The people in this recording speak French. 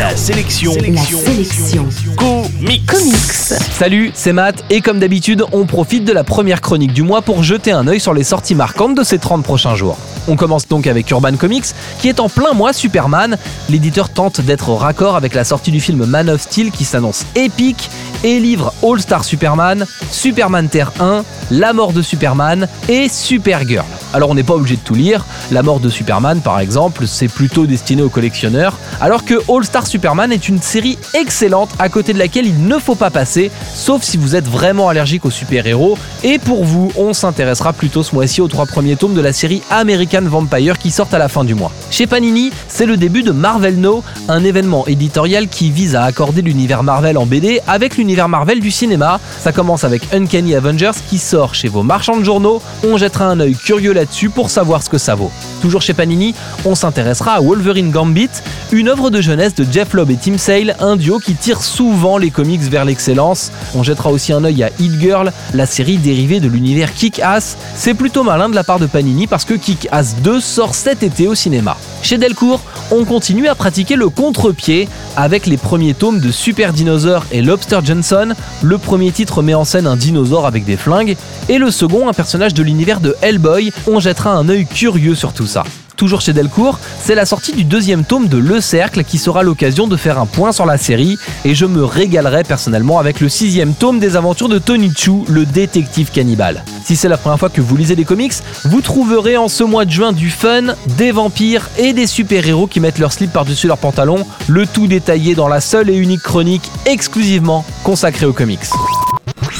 La sélection. La sélection. Comics. Comics. Salut, c'est Matt et comme d'habitude, on profite de la première chronique du mois pour jeter un œil sur les sorties marquantes de ces 30 prochains jours. On commence donc avec Urban Comics qui est en plein mois Superman. L'éditeur tente d'être raccord avec la sortie du film Man of Steel qui s'annonce épique et livre All Star Superman, Superman Terre 1, La mort de Superman et Supergirl. Alors on n'est pas obligé de tout lire, La mort de Superman par exemple, c'est plutôt destiné aux collectionneurs, alors que All Star Superman est une série excellente à côté de laquelle il ne faut pas passer, sauf si vous êtes vraiment allergique aux super-héros, et pour vous, on s'intéressera plutôt ce mois-ci aux trois premiers tomes de la série American Vampire qui sortent à la fin du mois. Chez Panini, c'est le début de Marvel No, un événement éditorial qui vise à accorder l'univers Marvel en BD avec l'univers Marvel du cinéma. Ça commence avec Uncanny Avengers qui sort chez vos marchands de journaux, on jettera un œil curieux là-dessus pour savoir ce que ça vaut. Toujours chez Panini, on s'intéressera à Wolverine Gambit, une œuvre de jeunesse de Jeff Lobb et Tim Sale, un duo qui tire souvent les comics vers l'excellence. On jettera aussi un œil à Hit Girl, la série dérivée de l'univers Kick-Ass. C'est plutôt malin de la part de Panini parce que Kick-Ass 2 sort cet été au cinéma. Chez Delcourt, on continue à pratiquer le contre-pied avec les premiers tomes de Super Dinosaur et Lobster Johnson. Le premier titre met en scène un dinosaure avec des flingues et le second un personnage de l'univers de Hellboy. On jettera un œil curieux sur tout ça. Toujours chez Delcourt, c'est la sortie du deuxième tome de Le Cercle qui sera l'occasion de faire un point sur la série et je me régalerai personnellement avec le sixième tome des aventures de Tony Chu, le détective cannibale. Si c'est la première fois que vous lisez des comics, vous trouverez en ce mois de juin du fun, des vampires et des super-héros qui mettent leur slip par-dessus leurs pantalons, le tout détaillé dans la seule et unique chronique exclusivement consacrée aux comics.